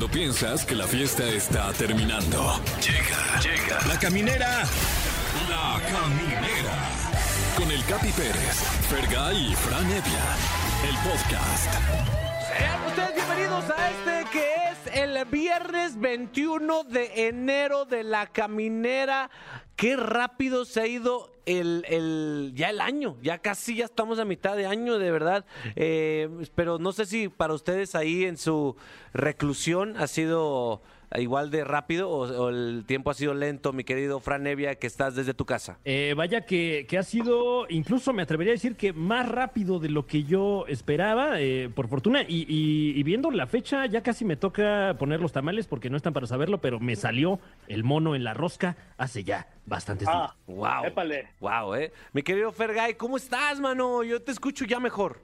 Cuando piensas que la fiesta está terminando. Llega, llega. La caminera. La caminera. Con el Capi Pérez, Fergay y Fran Evia. El podcast. Sean ustedes bienvenidos a este que es el viernes 21 de enero de la caminera. Qué rápido se ha ido el, el- ya el año, ya casi ya estamos a mitad de año, de verdad. Eh, pero no sé si para ustedes ahí en su reclusión ha sido igual de rápido o, o el tiempo ha sido lento, mi querido Fran Evia, que estás desde tu casa. Eh, vaya que, que ha sido, incluso me atrevería a decir que más rápido de lo que yo esperaba, eh, por fortuna. Y, y- y viendo la fecha, ya casi me toca poner los tamales porque no están para saberlo, pero me salió el mono en la rosca hace ya bastantes días. Ah, Wow. épale. Wow, eh. Mi querido Fergay, ¿cómo estás, mano? Yo te escucho ya mejor.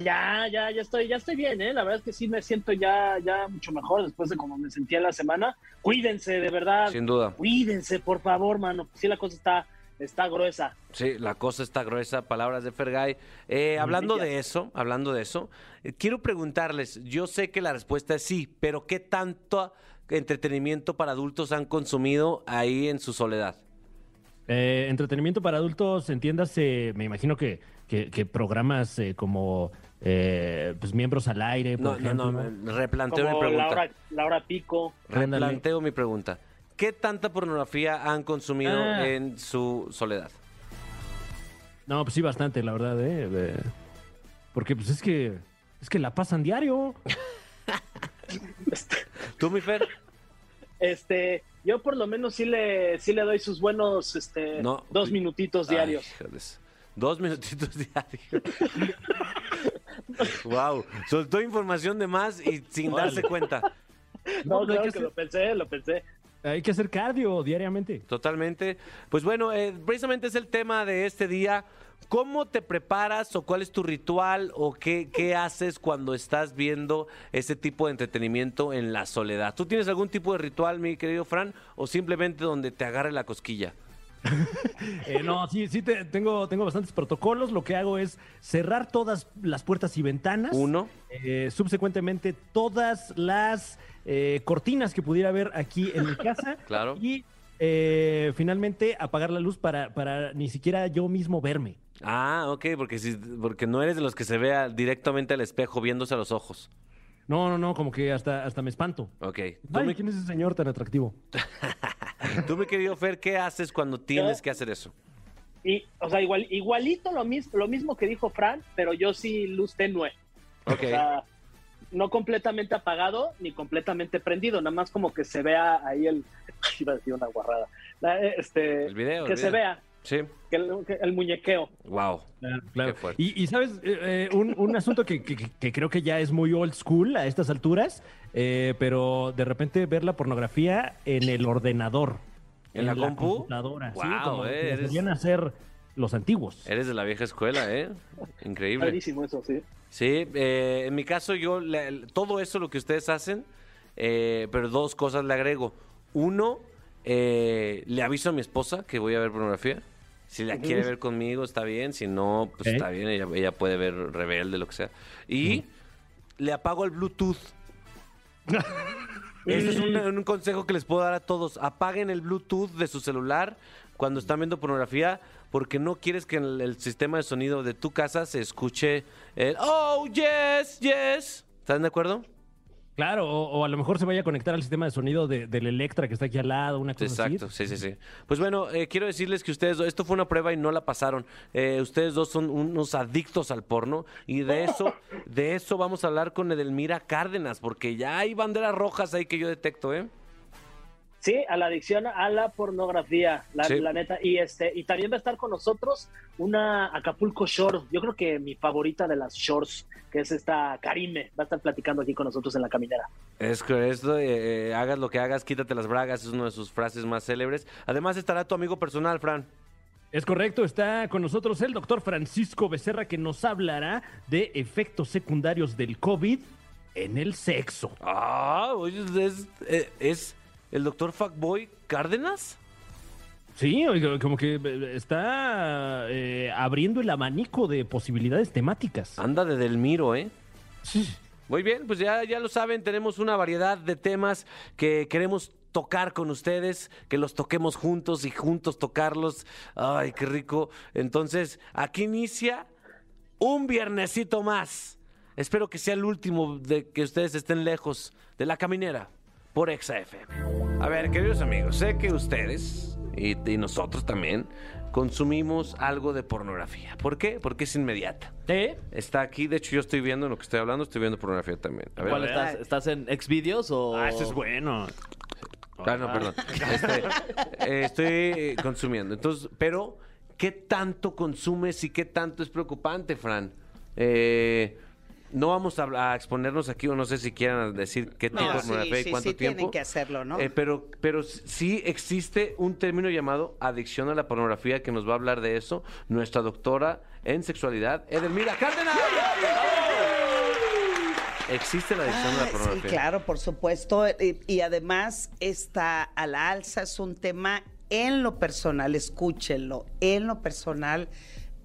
Ya, ya, ya estoy, ya estoy bien, ¿eh? La verdad es que sí me siento ya, ya mucho mejor después de como me sentía la semana. Cuídense, de verdad. Sin duda. Cuídense, por favor, mano. Sí, la cosa está, está gruesa. Sí, la cosa está gruesa, palabras de Fergay. Eh, hablando de eso, hablando de eso, eh, quiero preguntarles, yo sé que la respuesta es sí, pero ¿qué tanto entretenimiento para adultos han consumido ahí en su soledad? Eh, entretenimiento para adultos, entiéndase, me imagino que, que, que programas eh, como eh, pues, miembros al aire, por No, no, ejemplo. no, me- replanteo mi Como pregunta. hora, la hora pico. Ándale. Replanteo mi pregunta. ¿Qué tanta pornografía han consumido Ah. en su soledad? No, pues sí, bastante, la verdad, ¿eh? Porque pues es que, es que la pasan diario. ¿Tú, mi Fer? Este, yo por lo menos sí le, sí le doy sus buenos, este, No. dos minutitos diarios. Ay. Dos minutitos diarios. wow. Soltó información de más y sin Órale. darse cuenta. no, no, hay claro que que hacer- lo pensé, lo pensé. Hay que hacer cardio diariamente. Totalmente. Pues bueno, eh, precisamente es el tema de este día. ¿Cómo te preparas o cuál es tu ritual o qué, qué haces cuando estás viendo ese tipo de entretenimiento en la soledad? ¿Tú tienes algún tipo de ritual, mi querido Fran, o simplemente donde te agarre la cosquilla? Eh, no, sí, sí, te- tengo, tengo bastantes protocolos. Lo que hago es cerrar todas las puertas y ventanas. Uno. Eh, subsecuentemente, todas las eh, cortinas que pudiera haber aquí en mi casa. Claro. Y eh, finalmente apagar la luz para, para ni siquiera yo mismo verme. Ah, ok, porque, si, porque no eres de los que se vea directamente al espejo viéndose a los ojos. No, no, no, como que hasta, hasta me espanto. Ok. ¿Tú, Ay, mi, ¿quién es ese señor tan atractivo? tú, mi querido Fer, ¿qué haces cuando tienes que hacer eso? Y, o sea, igual, igualito lo mismo, lo mismo que dijo Fran, pero yo sí luz tenue. Ok. O sea, no completamente apagado ni completamente prendido, nada más como que se vea ahí el. Iba a decir una guarrada. Este, El video, Que el se vea, Sí. que el, que el muñequeo. Wow. Claro, claro. Qué fuerte. Y, y, sabes, Eh, eh, un, un asunto que, que- que creo que ya es muy old school a estas alturas, eh, pero de repente ver la pornografía en el ordenador. ¿En la compu? computadora, sí, Guau, como eh, eres- hacer los antiguos. Eres de la vieja escuela, ¿eh? Increíble. Padrísimo eso, sí. Sí, eh, en mi caso yo, le- todo eso lo que ustedes hacen, eh, pero dos cosas le agrego. Uno, eh, le aviso a mi esposa que voy a ver pornografía. Si la quiere ver conmigo, está bien. Si no, pues está bien. Ella, ella puede ver rebelde, lo que sea. Y le apago el Bluetooth. Ese es un, un consejo que les puedo dar a todos. Apaguen el Bluetooth de su celular cuando están viendo pornografía porque no quieres que en el, el sistema de sonido de tu casa se escuche el Oh, yes, yes. ¿Están de acuerdo? Claro, o, a lo mejor se vaya a conectar al sistema de sonido de- del Electra que está aquí al lado, una cosa Exacto, sí, sí, sí. Pues bueno, eh, quiero decirles que ustedes, esto fue una prueba y no la pasaron. Eh, ustedes dos son unos adictos al porno y de eso, de eso vamos a hablar con Edelmira Cárdenas, porque ya hay banderas rojas ahí que yo detecto, ¿eh? Sí, a la adicción a la pornografía, la, Sí. la neta. Y este, y también va a estar con nosotros una Acapulco Shore. Yo creo que mi favorita de las shorts, que es esta Karime, va a estar platicando aquí con nosotros en la caminera. Es que esto, eh, eh, hagas lo que hagas, quítate las bragas, es una de sus frases más célebres. Además estará tu amigo personal, Fran. Es correcto, está con nosotros el doctor Francisco Becerra que nos hablará de efectos secundarios del COVID en el sexo. Ah, oye, es, eh, es el doctor Fuckboy Cárdenas. Sí, como que eh, está eh, abriendo el abanico de posibilidades temáticas. Anda de Delmiro, ¿eh? Sí. Muy bien, pues ya, ya lo saben, tenemos una variedad de temas que queremos tocar con ustedes, que los toquemos juntos y juntos tocarlos. Ay, qué rico. Entonces, aquí inicia un viernesito más. Espero que sea el último de que ustedes estén lejos de la caminera por XFM. A ver, queridos amigos, sé que ustedes y, y nosotros también consumimos algo de pornografía. ¿Por qué? Porque es inmediata. ¿Eh? Está aquí, de hecho yo estoy viendo en lo que estoy hablando, estoy viendo pornografía también. A ver. ¿Cuál estás? ¿Estás en Xvideos o...? Ah, ese es bueno. Ah, no, perdón. Este, eh, estoy consumiendo. Entonces, pero, ¿qué tanto consumes y qué tanto es preocupante, Fran? Eh, no vamos a, a exponernos aquí, o no sé si quieran decir qué tipo No, de sí, pornografía y sí, cuánto sí tiempo. tienen que hacerlo, ¿no? Eh, pero, pero sí existe un término llamado adicción a la pornografía que nos va a hablar de eso nuestra doctora en sexualidad, Edelmira Cárdenas. Existe la adicción a la Ah, sí, pornografía. claro, por supuesto. Y, y además está a la alza, es un tema en lo personal, escúchenlo, en lo personal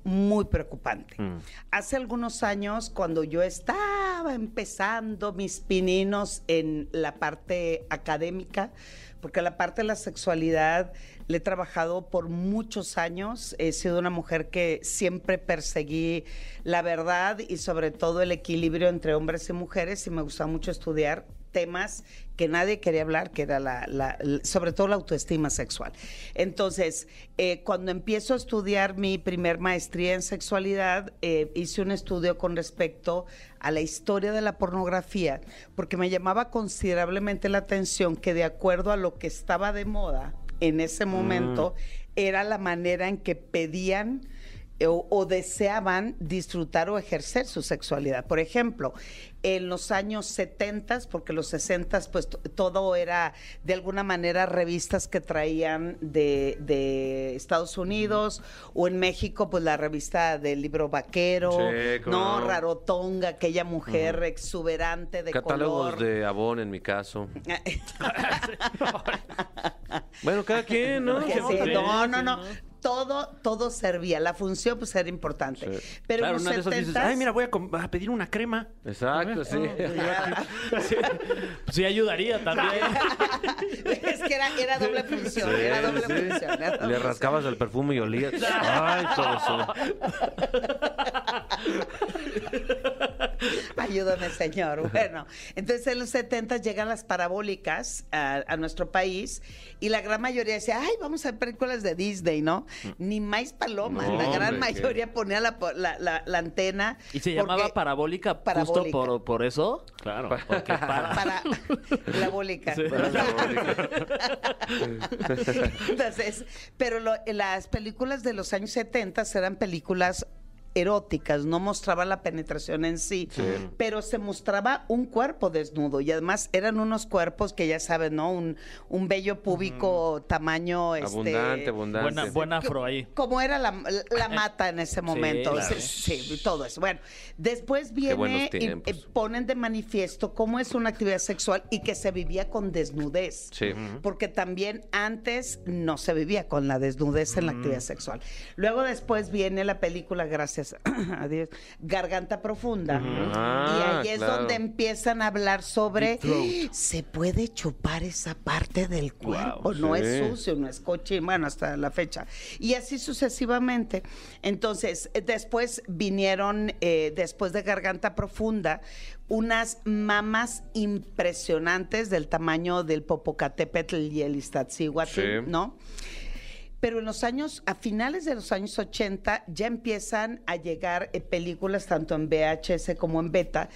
muy preocupante. Mm. Hace algunos años, cuando yo estaba empezando mis pininos en la parte académica, porque la parte de la sexualidad le he trabajado por muchos años, he sido una mujer que siempre perseguí la verdad y sobre todo el equilibrio entre hombres y mujeres y me gusta mucho estudiar temas que nadie quería hablar, que era la, sobre todo la autoestima sexual. Entonces, eh, cuando empiezo a estudiar mi primer maestría en sexualidad, eh, hice un estudio con respecto a la historia de la pornografía, porque me llamaba considerablemente la atención que de acuerdo a lo que estaba de moda en ese momento, era la manera en que pedían eh, o, o deseaban disfrutar o ejercer su sexualidad. Por ejemplo, en los años 70, porque los 60 pues todo era de alguna manera revistas que traían de, de Estados Unidos o en México pues la revista del libro vaquero, Sí, no, no. Rarotonga, aquella mujer exuberante de Catálogos color. de Avon en mi caso. Bueno, cada quien, ¿no? Sí, no, no, no. Todo, todo servía. La función, pues, era importante. Sí. Pero claro, en una de los esas dices, 70s, ay, mira, voy a, pedir una crema. Exacto, sí. Sí, sí ayudaría también. es que era, era doble función, Sí, era doble sí. función. era doble Le función. rascabas el perfume y olías. Ay, todo eso. Ayúdame, señor. Bueno, entonces en los 70 llegan las parabólicas a, a nuestro país y la gran mayoría decía, ay, vamos a ver películas de Disney, ¿no? Ni más palomas. No, la gran hombre, qué- mayoría ponía la, la, la- la antena. ¿Y se llamaba parabólica, Parabólica. justo por, por eso? Claro. Porque para... Para la bólica. Entonces, pero lo- las películas de los años 70 eran películas eróticas, no mostraban la penetración en sí, pero se mostraba un cuerpo desnudo y además eran unos cuerpos que ya saben, ¿no? Un, un vello púbico tamaño este, Abundante, abundante. Buena, buen afro ahí. como era la, la mata en ese momento. claro. Sí, sí, todo eso. Bueno, después viene y ponen de manifiesto cómo es una actividad sexual y que se vivía con desnudez. Sí. Porque también antes no se vivía con la desnudez en la actividad sexual. Luego después viene la película, gracias a Dios, Garganta Profunda. Ah, y ahí es claro. donde empiezan a hablar sobre se puede chupar esa parte del cuerpo. no sí. es sucio, no es cochino, bueno, hasta la fecha. Y así sucesivamente. Entonces, después vinieron, eh, después de Garganta Profunda, unas mamas impresionantes del tamaño del Popocatépetl y el Iztaccíhuatl, Sí. ¿no? Pero en los años, a finales de los años 80, ya empiezan a llegar eh, películas tanto en VHS como en beta,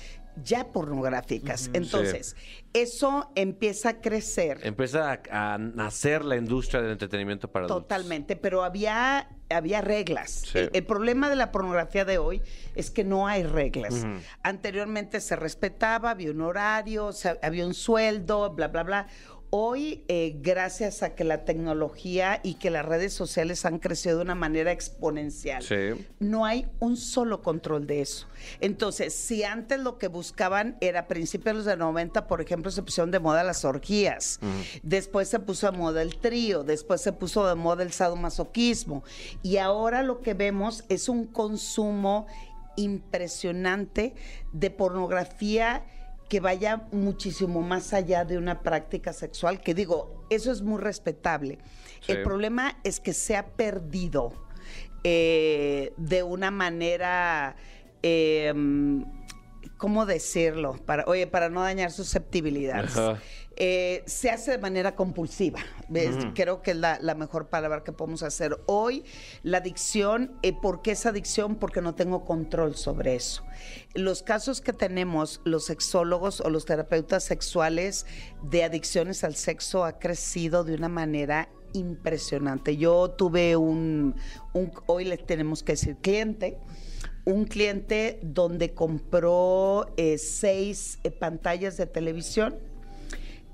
ya pornográficas. Entonces, eso empieza a crecer. Empieza a, a nacer la industria del entretenimiento para adultos. Totalmente, pero había, había reglas. Sí. El, el problema de la pornografía de hoy es que no hay reglas. Anteriormente se respetaba, había un horario, o sea, había un sueldo, bla, bla, bla. Hoy, eh, gracias a que la tecnología y que las redes sociales han crecido de una manera exponencial, Sí. no hay un solo control de eso. Entonces, si antes lo que buscaban era a principios de los de 90, por ejemplo, se pusieron de moda las orgías, después se puso de moda el trío, después se puso de moda el sadomasoquismo, y ahora lo que vemos es un consumo impresionante de pornografía que vaya muchísimo más allá de una práctica sexual, que digo, eso es muy respetable. Sí. El problema es que se ha perdido eh, de una manera, eh, ¿cómo decirlo? Para, oye, para no dañar susceptibilidades. Ajá. Eh, se hace de manera compulsiva. ¿ves? Creo que es la, la mejor palabra que podemos hacer. Hoy, la adicción, eh, ¿por qué es adicción? Porque no tengo control sobre eso. Los casos que tenemos, los sexólogos o los terapeutas sexuales de adicciones al sexo ha crecido de una manera impresionante. Yo tuve un, un hoy le tenemos que decir cliente, un cliente donde compró eh, seis pantallas de televisión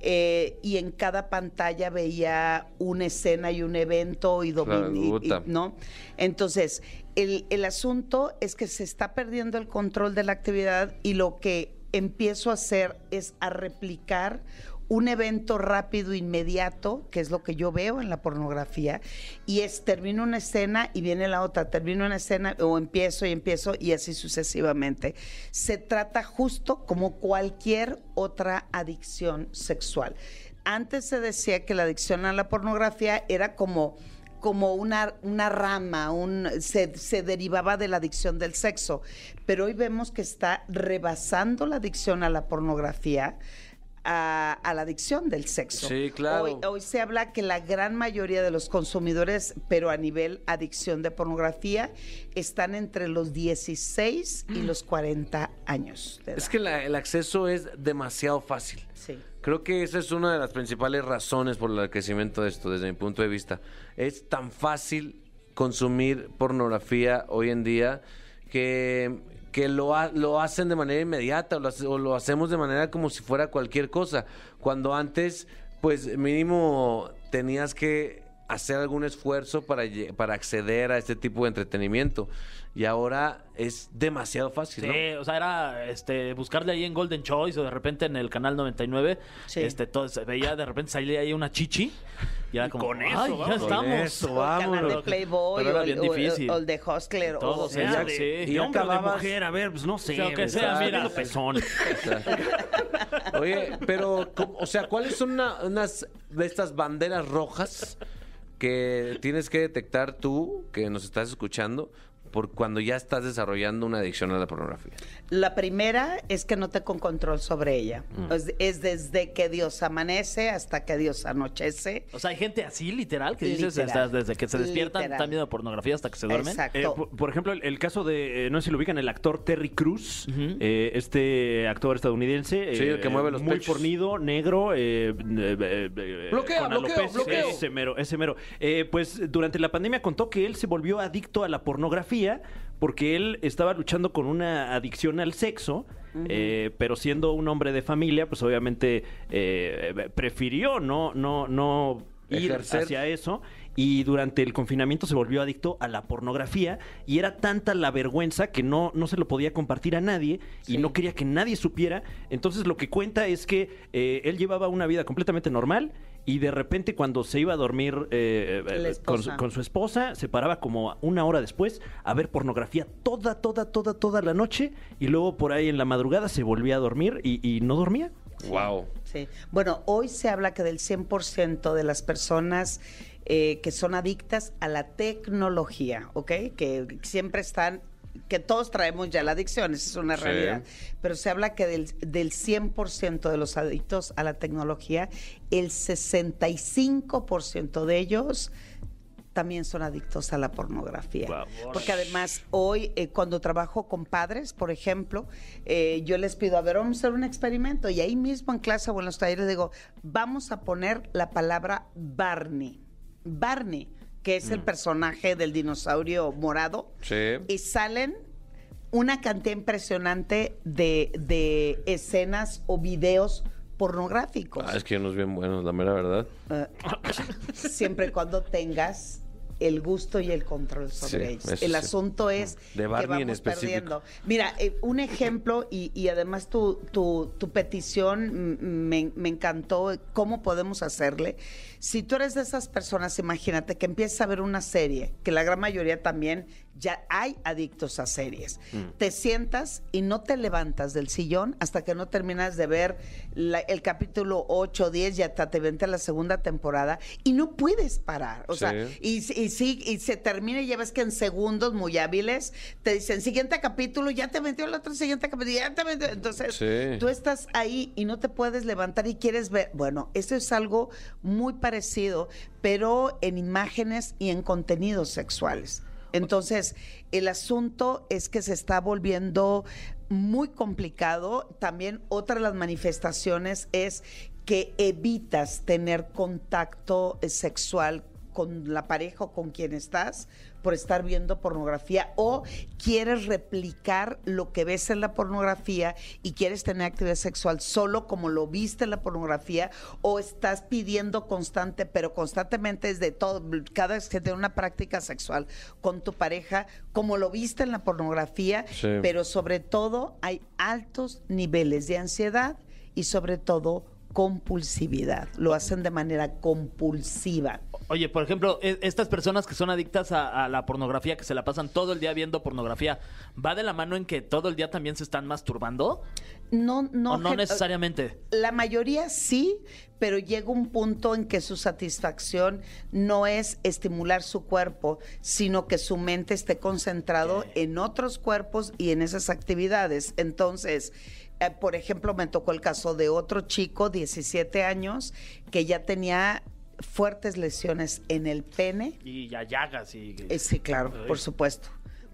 eh, y en cada pantalla veía una escena y un evento y, domi- Claro, y-. ¿no? Entonces, el, el asunto es que se está perdiendo el control de la actividad y lo que empiezo a hacer es a replicar un evento rápido, inmediato, que es lo que yo veo en la pornografía, y es termino una escena y viene la otra, termino una escena o empiezo y empiezo y así sucesivamente. Se trata justo como cualquier otra adicción sexual. Antes se decía que la adicción a la pornografía era como como una, una rama, un, se, se derivaba de la adicción del sexo, pero hoy vemos que está rebasando la adicción a la pornografía a, a la adicción del sexo. Sí, claro. Hoy, hoy se habla que la gran mayoría de los consumidores, pero a nivel adicción de pornografía, están entre los 16 y los 40 años. Es que la- el acceso es demasiado fácil. Sí. Creo que esa es una de las principales razones por el crecimiento de esto, desde mi punto de vista. Es tan fácil consumir pornografía hoy en día que, que lo, ha- lo hacen de manera inmediata o lo, o lo hacemos de manera como si fuera cualquier cosa. Cuando antes, pues mínimo tenías que hacer algún esfuerzo para, para acceder a este tipo de entretenimiento. Y ahora es demasiado fácil, Sí, ¿no? o sea, era este, buscarle ahí en Golden Choice o de repente en el canal 99. Sí. Este, todo, se veía de repente salía ahí una chichi. Y era como, con eso, "Ay, vamos". ya Con estamos. eso, O el canal de vámonos. Playboy Pero era o, el- bien o el- difícil. o el de Hustler. Todo, o sea, ya- de- sí. y Y hombre o de mujer, a ver, pues no sé. sea, aunque sea, mira. pezón. Oye, pero, ¿cómo- o sea, ¿cuáles son una- unas de estas banderas rojas que tienes que detectar tú, que nos estás escuchando, por cuando ya estás desarrollando una adicción a la pornografía? La primera es que no te con control sobre ella. Mm. Es, es desde que Dios amanece hasta que Dios anochece. O sea, hay gente así, literal, que dices Literal. desde que se despiertan, Literal. están viendo pornografía hasta que se duermen. Exacto. Eh, por, por ejemplo, el, el caso de, eh, no sé si lo ubican, el actor Terry Cruz, eh, este actor estadounidense. Sí, el que mueve los Muy pechos. fornido, negro. Bloquea, bloqueo, bloqueo. Ese mero, ese mero. Eh, pues durante la pandemia contó que él se volvió adicto a la pornografía porque él estaba luchando con una adicción al sexo. eh, pero siendo un hombre de familia, pues obviamente eh, prefirió no, no, no ir Ejercer. hacia eso y durante el confinamiento se volvió adicto a la pornografía y era tanta la vergüenza que no, no se lo podía compartir a nadie y no quería que nadie supiera. Entonces lo que cuenta es que eh, él llevaba una vida completamente normal y de repente cuando se iba a dormir eh, La eh, con, su, con su esposa, se paraba como una hora después a ver pornografía toda, toda, toda, toda la noche y luego por ahí en la madrugada se volvía a dormir y, y no dormía. Wow. Sí. Bueno, hoy se habla que del 100% de las personas eh, que son adictas a la tecnología, ¿ok? Que siempre están, que todos traemos ya la adicción, esa es una Sí. realidad. Pero se habla que del, del 100% de los adictos a la tecnología, el 65% de ellos también son adictos a la pornografía. Wow. Porque además hoy, eh, cuando trabajo con padres, por ejemplo, eh, yo les pido, a ver, vamos a hacer un experimento. Y ahí mismo en clase o en los talleres digo, vamos a poner la palabra Barney. Barney, que es el personaje del dinosaurio morado. Sí. Y salen una cantidad impresionante de, de escenas o videos pornográficos. Ah, es que unos bien buenos, la mera verdad. Eh, siempre y cuando tengas el gusto y el control sobre Sí, ellos. El sí. asunto es De que en vamos específico. perdiendo. Mira, eh, un ejemplo y, y además tu, tu, tu petición me, me encantó, cómo podemos hacerle. Si tú eres de esas personas, imagínate que empiezas a ver una serie, que la gran mayoría también Ya hay adictos a series. Mm. Te sientas y no te levantas del sillón hasta que no terminas de ver la- el capítulo 8 o 10 y hasta te vente la segunda temporada y no puedes parar. O sea, y, y sí, y se termina y ya ves que en segundos muy hábiles te dicen siguiente capítulo, ya te metió el otro siguiente capítulo, ya te metió. Entonces, Sí. tú estás ahí y no te puedes levantar y quieres ver. Bueno, eso es algo muy parecido, pero en imágenes y en contenidos sexuales. Entonces, el asunto es que se está volviendo muy complicado. También otra de las manifestaciones es que evitas tener contacto eh, sexual con la pareja o con quien estás por estar viendo pornografía o quieres replicar lo que ves en la pornografía y quieres tener actividad sexual solo como lo viste en la pornografía o estás pidiendo constante, pero constantemente es de todo, cada vez que tienes una práctica sexual con tu pareja, como lo viste en la pornografía, Sí. pero sobre todo hay altos niveles de ansiedad y sobre todo compulsividad. Lo hacen de manera compulsiva. Oye, por ejemplo, e- estas personas que son adictas a, a la pornografía, que se la pasan todo el día viendo pornografía, ¿va de la mano en que todo el día también se están masturbando? No, no, ¿O no necesariamente? La mayoría sí, pero llega un punto en que su satisfacción no es estimular su cuerpo, sino que su mente esté concentrado en otros cuerpos y en esas actividades. Entonces, eh, por ejemplo, me tocó el caso de otro chico, 17 años, que ya tenía fuertes lesiones en el pene. Y ya llagas y... Eh, sí, claro, por supuesto.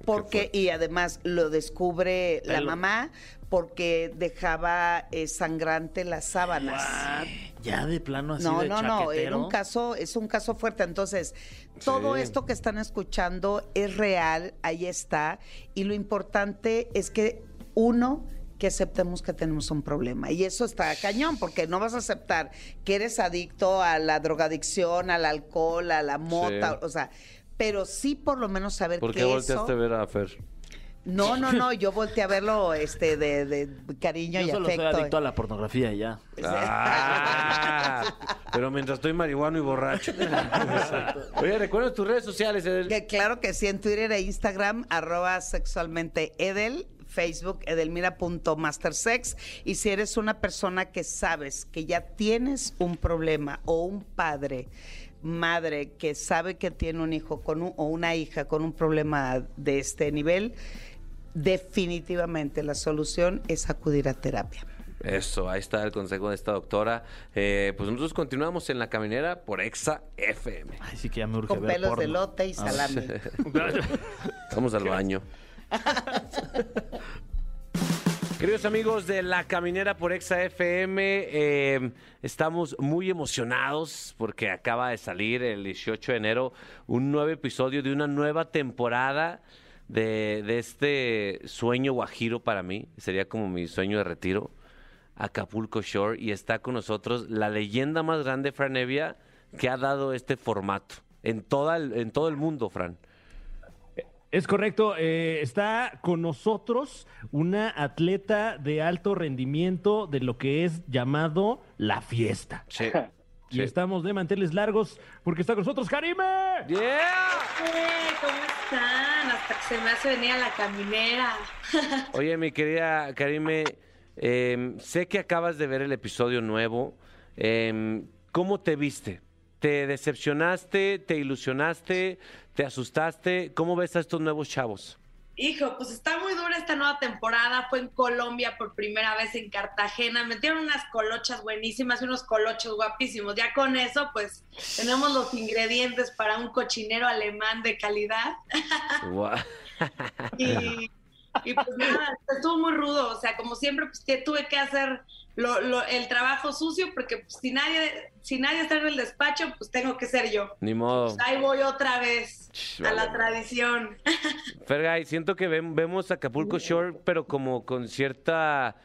Porque, y además lo descubre la mamá porque dejaba eh, sangrante las sábanas. What? Ya de plano así No, de no, no, era un caso, es un caso fuerte. Entonces, todo Sí. esto que están escuchando es real, ahí está. Y lo importante es que uno que aceptemos que tenemos un problema. Y eso está cañón, porque no vas a aceptar que eres adicto a la drogadicción, al alcohol, a la mota, Sí. o sea, pero sí por lo menos saber ¿Por que qué eso... volteaste a ver a Fer? No, no, no, yo volteé a verlo este, de, de cariño Yo y solo afecto. soy adicto a la pornografía y ya. Ah, pero mientras estoy marihuano y borracho. Oye, recuerda tus redes sociales, Edel. Que claro que sí, en Twitter e Instagram, arroba sexualmente Edel, Facebook edelmira.mastersex. Y si eres una persona que sabes que ya tienes un problema o un padre, madre que sabe que tiene un hijo con un- o una hija con un problema de este nivel, definitivamente la solución es acudir a terapia. Eso, ahí está el consejo de esta doctora. Eh, pues nosotros continuamos en la caminera por Exa FM. Ay, sí que ya me urge Con ver pelos de lote y A ver. salami. Vamos al baño. Queridos amigos de La Caminera por Exa FM, eh, estamos muy emocionados porque acaba de salir el 18 de enero un nuevo episodio de una nueva temporada de, este sueño guajiro para mí. Sería como mi sueño de retiro, Acapulco Shore. Y está con nosotros la leyenda más grande, Fran Evia, que ha dado este formato en, toda en todo el mundo, Fran. Es correcto, eh, está con nosotros una atleta de alto rendimiento de lo que es llamado la fiesta. Sí. Y Sí. estamos de manteles largos porque está con nosotros Karime. ¡Yeah! ¿Cómo están? Hasta que se me hace venir a la caminera. Oye, mi querida Karime, em, sé que acabas de ver el episodio nuevo. Em, ¿Cómo te viste? ¿Te decepcionaste? ¿Te ilusionaste? ¿Te asustaste? ¿Cómo ves a estos nuevos chavos? Hijo, pues está muy dura esta nueva temporada. Fue en Colombia por primera vez en Cartagena. Metieron unas colochas buenísimas y unos colochos guapísimos. Ya con eso, pues tenemos los ingredientes para un cochinero alemán de calidad. Guau. Y, y pues nada, estuvo muy rudo. O sea, como siempre, pues que tuve que hacer lo- lo- el trabajo sucio porque pues, si nadie si nadie está en el despacho, pues tengo que ser yo. Ni modo. Pues ahí voy otra vez Ch, a la tradición. Fergay, siento que ven- vemos Acapulco Shore, pero como con cierta...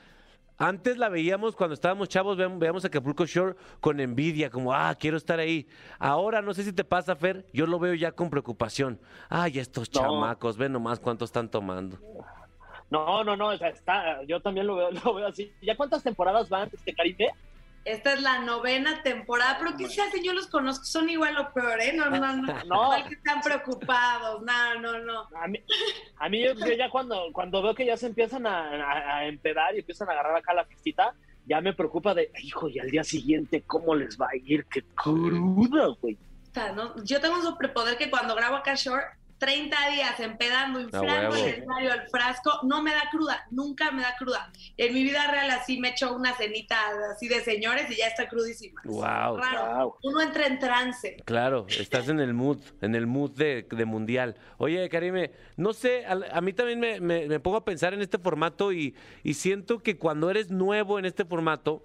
Antes la veíamos cuando estábamos chavos, veíamos, Acapulco Shore con envidia, como, ah, quiero estar ahí. Ahora, no sé si te pasa, Fer, yo lo veo ya con preocupación. Ay, estos No. chamacos, ven nomás cuánto están tomando. No, no, no, o sea, está, yo también lo veo, lo veo así. ¿Ya cuántas temporadas van, este Caribe? Esta es la novena temporada, pero ¿qué se hacen? Yo los conozco, son igual o peor, ¿eh? No, no, no. No. Igual que están preocupados, no, no, no. A mí, a mí yo, yo ya cuando, cuando veo que ya se empiezan a, a- a empedar y empiezan a agarrar acá la fiestita, ya me preocupa de, hijo, y al día siguiente, ¿cómo les va a ir? ¡Qué cruda, güey! Puta, ¿no? Yo tengo un superpoder que cuando grabo acá Shore, 30 días empedando, inflando el escenario, el frasco, no me da cruda, nunca me da cruda. En mi vida real así me echo una cenita así de señores y ya está crudísima. Wow. Raro. Wow. Uno entra en trance. Claro, estás en el mood, en el mood de, de mundial. Oye, Karime, no sé, a, a mí también me, me- me pongo a pensar en este formato y, y siento que cuando eres nuevo en este formato,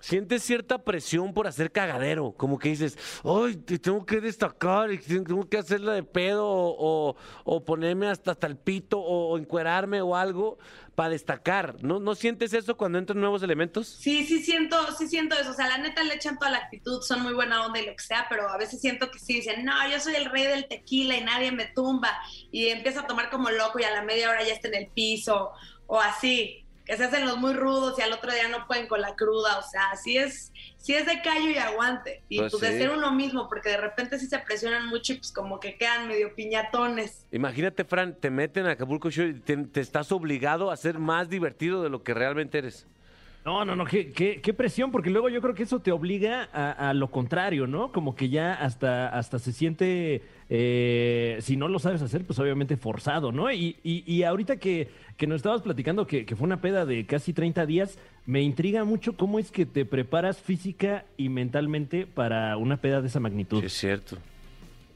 sientes cierta presión por hacer cagadero. Como que dices, ay, te tengo que destacar, tengo que hacerla de pedo o, o- o ponerme hasta, hasta el pito o, o encuerarme o algo para destacar. ¿No, ¿No sientes eso cuando entran nuevos elementos? Sí, sí siento, sí siento eso. O sea, la neta le echan toda la actitud, son muy buena onda y lo que sea, pero a veces siento que sí dicen, no, yo soy el rey del tequila y nadie me tumba. Y empieza a tomar como loco y a la media hora ya está en el piso o así. Que se hacen los muy rudos y al otro día no pueden con la cruda. O sea, sí es, sí es de callo y aguante. Y Pues pues, de sí. ser uno mismo, porque de repente sí se presionan mucho y pues como que quedan medio piñatones. Imagínate, Fran, te meten a Acapulco Show y te, te estás obligado a ser más divertido de lo que realmente eres. No, no, no, qué, qué, qué presión, porque luego yo creo que eso te obliga a, a lo contrario, ¿no? Como que ya hasta, hasta se siente, eh, si no lo sabes hacer, pues obviamente forzado, ¿no? Y, y, y ahorita que, que nos estabas platicando que, que fue una peda de casi 30 días, me intriga mucho cómo es que te preparas física y mentalmente para una peda de esa magnitud. Sí, es cierto.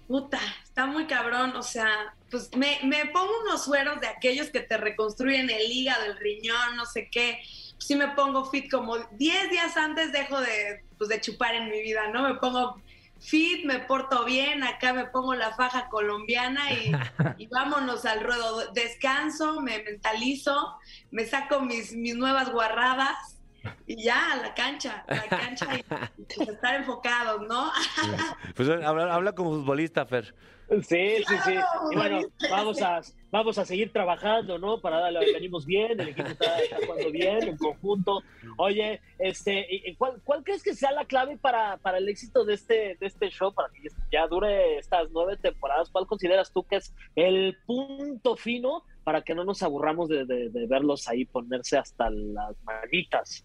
Puta, está muy cabrón, o sea, pues me, me pongo unos sueros de aquellos que te reconstruyen el hígado, el riñón, no sé qué. Sí me pongo fit como 10 días antes dejo de, pues, de chupar en mi vida, ¿no? Me pongo fit, me porto bien, acá me pongo la faja colombiana y, y vámonos al ruedo. Descanso, me mentalizo, me saco mis, mis nuevas guarradas y ya, a la cancha, a la cancha y, y, pues, estar enfocados, ¿no? Pues habla, habla como futbolista, Fer. Sí, sí, sí. Y bueno, vamos a, vamos a seguir trabajando, ¿no? Para darle, venimos bien, el equipo está, está jugando bien, en conjunto. Oye, este, ¿y- y ¿cuál, cuál crees que sea la clave para, para el éxito de este, de este show, para que ya dure estas nueve temporadas? ¿Cuál consideras tú que es el punto fino para que no nos aburramos de, de- de verlos ahí ponerse hasta las manitas?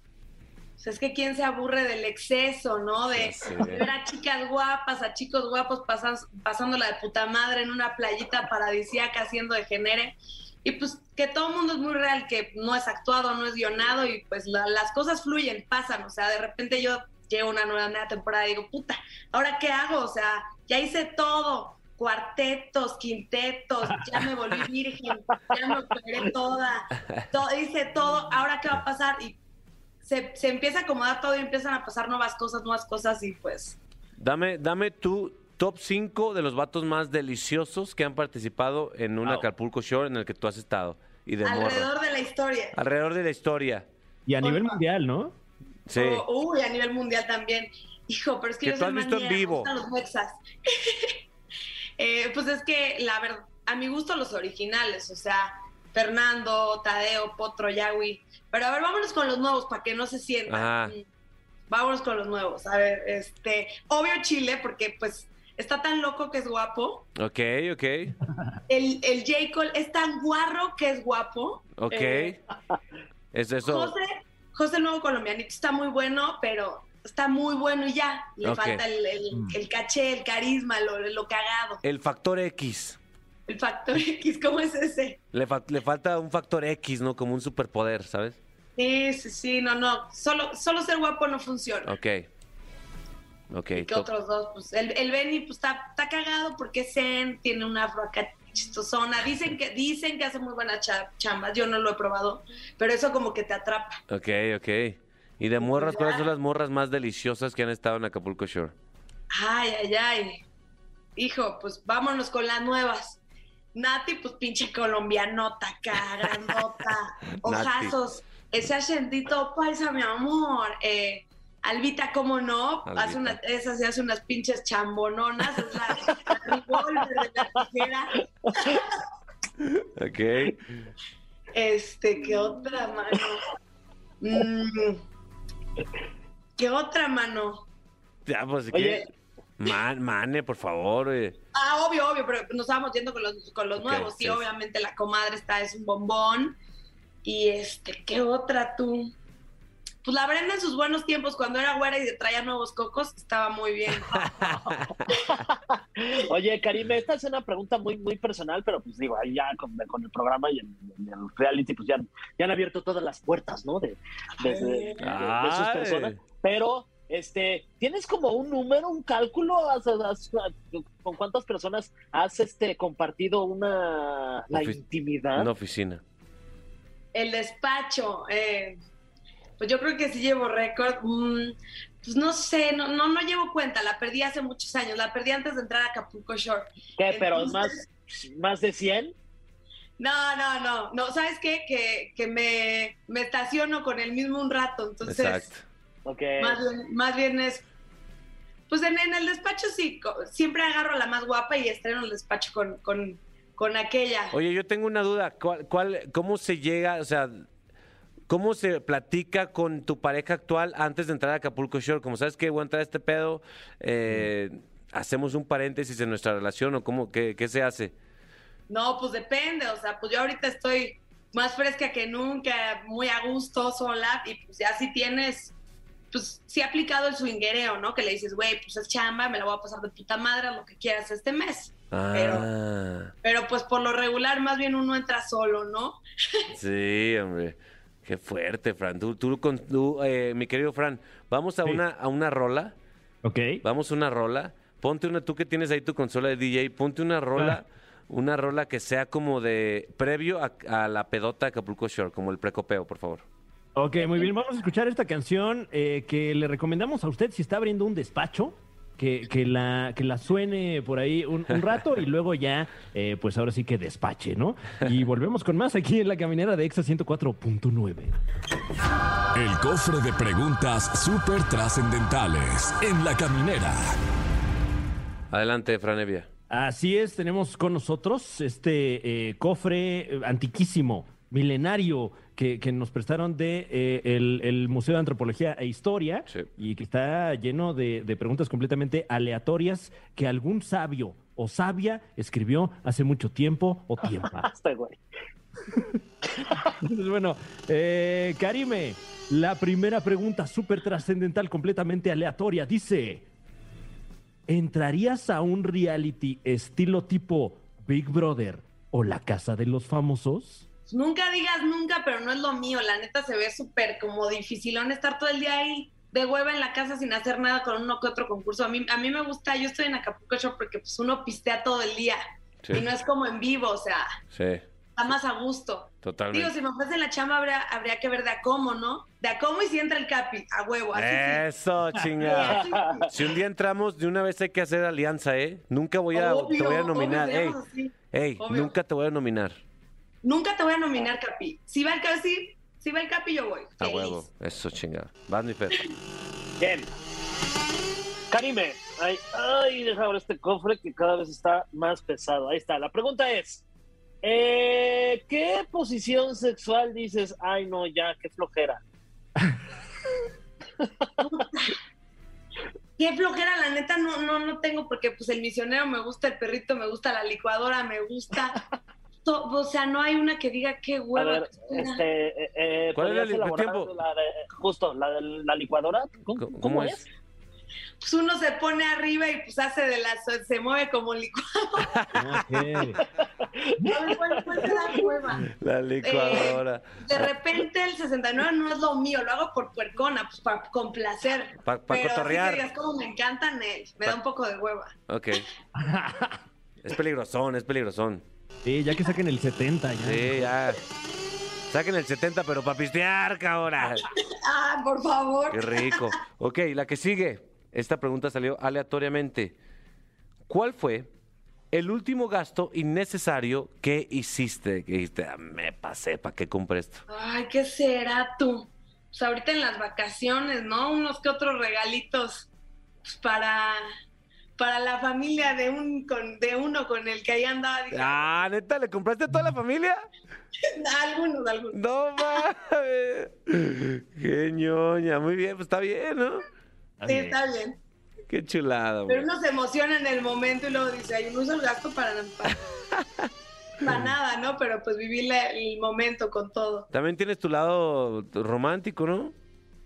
O sea, es que quién se aburre del exceso, ¿no? De, ver a chicas guapas, a chicos guapos pasas, pasándola de puta madre en una playita paradisíaca haciendo de genere. Y pues que todo el mundo es muy real, que no es actuado, no es guionado y pues la- las cosas fluyen, pasan. O sea, de repente yo llego a una nueva, nueva temporada y digo, puta, ¿ahora qué hago? O sea, ya hice todo. Cuartetos, quintetos, ya me volví virgen, ya me operé toda, to- hice todo, ¿ahora qué va a pasar? Y se, se empieza a acomodar todo y empiezan a pasar nuevas cosas, nuevas cosas y pues Dame, dame tu top 5 de los vatos más deliciosos que han participado en un Wow. Acapulco Show en el que tú has estado. Y de morro. alrededor de la historia. Alrededor de la historia. Y a nivel mundial, ¿no? Sí. O- uy, a nivel mundial también. Hijo, pero es que, yo tú soy has visto en manía, me vivo. gustan los mexas. Eh, pues es que, la verdad, a mi gusto los originales, o sea, Fernando, Tadeo, Potro, Yahweh. Pero a ver, vámonos con los nuevos para que no se sientan. Ajá. Vámonos con los nuevos. A ver, este, obvio Chile, porque pues está tan loco que es guapo. Ok, ok. El, el J. Cole es tan guarro que es guapo. Ok. Eh, es eso. José, José el nuevo colombianito está muy bueno, pero está muy bueno y ya. Le falta el, el- el caché, el carisma, lo, lo cagado. El factor X. El factor X, ¿cómo es ese? Le, fa- le falta un factor X, ¿no? Como un superpoder, ¿sabes? Sí, sí, sí, no, no. Solo, solo ser guapo no funciona. Ok. Ok. ¿Qué top. otros dos? Pues el, el Benny pues, está, está cagado porque es zen, tiene una afro acá chistosona. Dicen que, dicen que hace muy buenas cha- chambas. Yo no lo he probado, pero eso como que te atrapa. Ok, ok. Y de morras, ¿cuáles son las morras más deliciosas que han estado en Acapulco Shore? Ay, ay, ay. Hijo, pues vámonos con las nuevas. Nati, pues pinche colombianota, carandota, ojazos, ese acentito paisa, mi amor. Eh, Albita, ¿cómo no? Albita. Hace una, esa se hace unas pinches chambononas, es la, la revólver de la tijera. Ok. Este, ¿qué otra, mano? Mm, ¿Qué otra mano? Ya, pues, Oye. Man- mane, por favor. eh. Ah, obvio, obvio, pero nos estábamos yendo con los, con los nuevos. Sí, sí. obviamente la comadre está, es un bombón. Y este, ¿qué otra tú? Pues la Brenda en sus buenos tiempos, cuando era güera y traía nuevos cocos, estaba muy bien. Oye, Karime, esta es una pregunta muy, muy personal, pero pues digo, ahí ya con, con el programa y el, el reality, pues ya, ya han abierto todas las puertas, ¿no? De, de, de- de- de sus personas. Pero, este, ¿tienes como un número, un cálculo? ¿Has- has- ¿Con cuántas personas has este, compartido una la Ofi- intimidad? Una oficina. El despacho, eh, pues yo creo que sí llevo récord. Mm, pues no sé, no, no, no llevo cuenta, la perdí hace muchos años, la perdí antes de entrar a Acapulco Shore. ¿Qué? ¿Pero Entonces- más, más de 100? No, no, no, no, ¿sabes qué? Que, que me, me estaciono con el mismo un rato, entonces Exacto. Más, bien, más bien es, pues en, en el despacho sí, siempre agarro a la más guapa y estreno el despacho con, con, con aquella. Oye, yo tengo una duda. ¿Cuál, cuál, ¿Cómo se llega, o sea, cómo se platica con tu pareja actual antes de entrar a Acapulco Shore? Como sabes que voy a entrar a este pedo, eh, hacemos un paréntesis en nuestra relación o cómo, qué, qué se hace? No, pues depende, o sea, pues yo ahorita estoy más fresca que nunca, muy a gusto, sola, y pues ya si tienes, pues sí ha aplicado el swinguereo, ¿no? Que le dices, güey, pues es chamba, me la voy a pasar de puta madre, lo que quieras este mes. Ah, Pero pues por lo regular más bien uno entra solo, ¿no? sí, hombre. Qué fuerte, Fran. Tú, tú con, tú, eh, mi querido Fran, vamos a, Sí. una, a una rola. Ok. Vamos a una rola. Ponte una, tú que tienes ahí tu consola de DJ, ponte una rola, una rola que sea como de previo a, a la pedota de Acapulco Shore, como el precopeo, por favor. Ok, muy bien. Vamos a escuchar esta canción eh, que le recomendamos a usted si está abriendo un despacho. Que, que la, que la suene por ahí un, un rato y luego ya, eh, pues ahora sí que despache, ¿no? Y volvemos con más aquí en la caminera de Exa 104.9. El cofre de preguntas súper trascendentales en la caminera. Adelante, Fran Evia. Así es, tenemos con nosotros este eh, cofre antiquísimo, milenario, que, que nos prestaron de eh, el, el Museo de Antropología e Historia Sí. y que está lleno de, de preguntas completamente aleatorias que algún sabio o sabia escribió hace mucho tiempo o tiempo. Hasta, güey. Entonces, bueno, eh, Karime, la primera pregunta súper trascendental, completamente aleatoria, dice, ¿entrarías a un reality estilo tipo Big Brother o La Casa de los Famosos? Nunca digas nunca, pero no es lo mío, la neta se ve súper como dificilón estar todo el día ahí de hueva en la casa sin hacer nada con uno que otro concurso. A mí, a mí me gusta, yo estoy en Acapulco Show porque pues uno pistea todo el día Sí. y no es como en vivo, o sea, Sí, está más a gusto. totalmente. Digo, si me ofrecen la chamba, habría, habría que ver de a cómo, ¿no? De a cómo y si entra el capi, a huevo. Así. Eso, sí. Si un día entramos, de una vez hay que hacer alianza, ¿eh? Nunca voy a, Obvio, te voy a obvio, nominar. Ey, así. ey, Obvio. nunca te voy a nominar. Nunca te voy a nominar, Capi. Si va el Capi, si va el Capi, yo voy. A huevo. Eso, chinga. Vas, mi Fer. Bien. Karime, ay, ay, deja ahora este cofre que cada vez está más pesado. Ahí está. La pregunta es: eh, ¿qué posición sexual dices? Ay, no, ya, qué flojera. Qué flojera, la neta, no, no, no tengo, porque pues el misionero me gusta, el perrito me gusta, la licuadora me gusta. To- o sea, no hay una que diga qué A hueva. ver, este, eh, eh, ¿Cuál la ¿podrías li- elaborar tiempo? la de- justo, la de la licuadora. ¿Cómo, ¿Cómo, cómo es? Pues uno se pone arriba y pues hace de las, se mueve como licuadora. Ok. A ver, ¿cuál, cuál te da hueva? La licuadora. De repente el 69 no es lo mío, lo hago por puercona, pues para complacer. Pa- pa cotorrear. digas, como me encantan, eh, me da un poco de hueva. Ok. Es peligrosón, es peligrosón. Sí, ya que saquen el 70 ya. Sí, ya. Saquen el 70, pero para pistear, cabrón. Ah, por favor. Qué rico. Ok, la que sigue. Esta pregunta salió aleatoriamente. ¿Cuál fue el último gasto innecesario que hiciste? Que dijiste, "Ah, me pasé, ¿para qué compré esto? Ay, ¿qué será tú? Pues ahorita en las vacaciones, ¿no? Unos que otros regalitos pues, para, para la familia de un con, de uno con el que ahí andaba. Dije, Ah, neta, ¿le compraste a toda la familia? algunos, algunos. No mames. Qué ñoña. Muy bien, pues está bien, ¿no? Sí, está bien. Qué chulada, Pero güey. uno se emociona en el momento y luego dice, ay, no uso el gasto para, para, para nada, ¿no? Pero pues vivir el momento con todo. También tienes tu lado romántico, ¿no?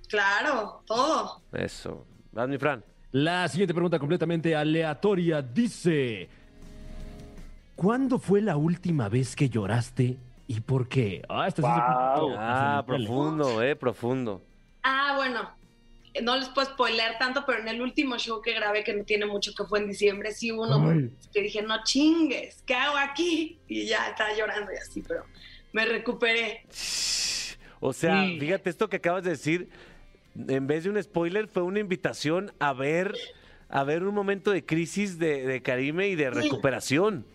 Claro, todo. Eso. Vas, mi Fran. La siguiente pregunta completamente aleatoria dice: ¿Cuándo fue la última vez que lloraste y por qué? Ah, esta sí es un Guau. poquito Ah, profundo, eh, profundo. Ah, bueno, no les puedo spoilear tanto, pero en el último show que grabé, que no tiene mucho, que fue en diciembre, sí hubo uno Ay. que dije, no chingues, ¿qué hago aquí? Y ya estaba llorando y así, pero me recuperé. O sea, Sí. fíjate esto que acabas de decir, en vez de un spoiler, fue una invitación a ver, a ver un momento de crisis de, de Karime y de recuperación.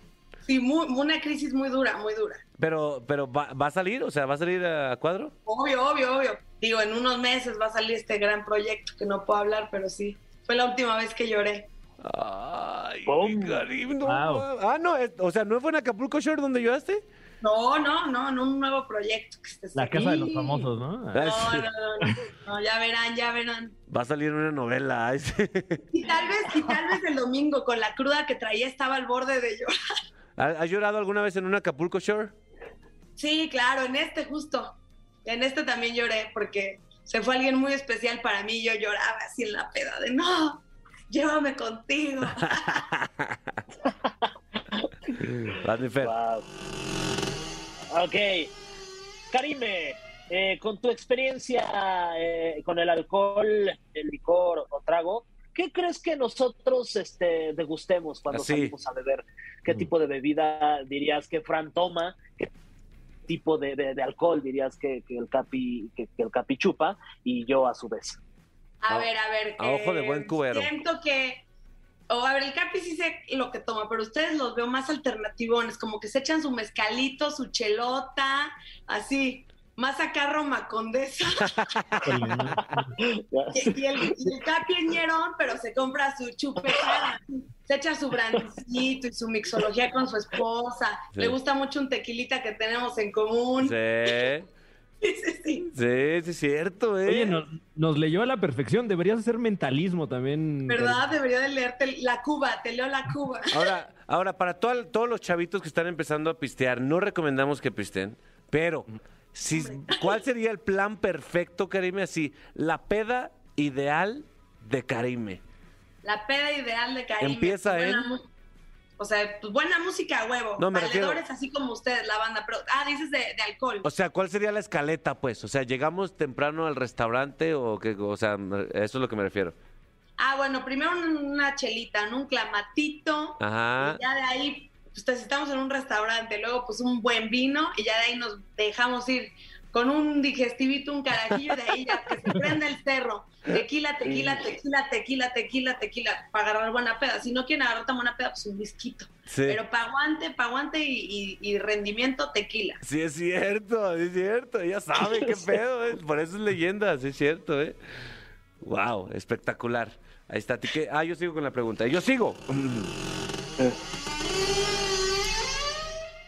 Sí, muy- una crisis muy dura, muy dura. Pero, pero ¿va, va a salir? O sea, ¿va a salir a cuadro? Obvio, obvio, obvio. Digo, en unos meses va a salir este gran proyecto que no puedo hablar, pero sí. Fue la última vez que lloré. Ay, ¡Pum! Karime, no. Wow. Ah, no, es- o sea, ¿no fue en Acapulco Shore donde lloraste? No, no, no, en un nuevo proyecto. Que esté La casa de los famosos, ¿no? Ah, No, no, no, no, no, ya verán, ya verán. Va a salir una novela. ay, sí. Y tal vez, y tal vez el domingo con la cruda que traía estaba al borde de llorar. ¿Ha- ¿Has llorado alguna vez en un Acapulco Shore? Sí, claro, en este justo. En este también lloré porque se fue alguien muy especial para mí y yo lloraba así en la peda de no, llévame contigo. Vas, mi Fer. Wow. Ok. Karime, eh, con tu experiencia eh, con el alcohol, el licor o trago, ¿qué crees que nosotros este, degustemos cuando Así. salimos a beber? ¿Qué Mm. tipo de bebida dirías que Fran toma? ¿Qué tipo de, de- de alcohol dirías que, que el capi que, que el capi chupa? Y yo a su vez. A A- ver, a ver. a ojo de buen cubero. Siento que. O a ver, el Capi sí sé lo que toma, pero ustedes los veo más alternativones, como que se echan su mezcalito, su chelota, así. Más acá Roma Condesa. Y, y el, y el Capi es ñerón, pero se compra su chupeta, se echa su brandicito y su mixología con su esposa. Sí. Le gusta mucho un tequilita que tenemos en común. Sí, Sí, sí, sí. sí, sí, es cierto, ¿eh? Oye, nos, nos leyó a la perfección. Deberías hacer mentalismo también. ¿Verdad? Debería de leerte la Cuba, te leo la Cuba. Ahora, ahora para toda- todos los chavitos que están empezando a pistear, no recomendamos que pisteen, pero si, ¿cuál sería el plan perfecto, Karime? Así, la peda ideal de Karime. La peda ideal de Karime. Empieza buena O sea, pues buena música a huevo. No, me refiero- Valedores así como ustedes, la banda. Pero, ah, dices de, de alcohol. O sea, ¿cuál sería la escaleta, pues? O sea, ¿llegamos temprano al restaurante o qué? O sea, eso es lo que me refiero. Ah, bueno, primero un- una chelita, ¿no? Un clamatito. Ajá. Y ya de ahí, pues estamos en un restaurante, luego pues un buen vino y ya de ahí nos dejamos ir con un digestivito, un carajillo y de ahí ya que se prenda el cerro. Tequila, tequila, tequila, tequila, tequila, tequila, para agarrar buena peda. Si no quieren agarrar tan buena peda, pues un whisky. Sí. Pero para aguante, para aguante y, y- y rendimiento, tequila. Sí, es cierto, es cierto. Ella sabe qué pedo, ¿eh? Por eso es leyenda, sí es cierto, ¿eh? Wow, espectacular. Ahí está. ¿Ti qué? Ah, yo sigo con la pregunta. Yo sigo.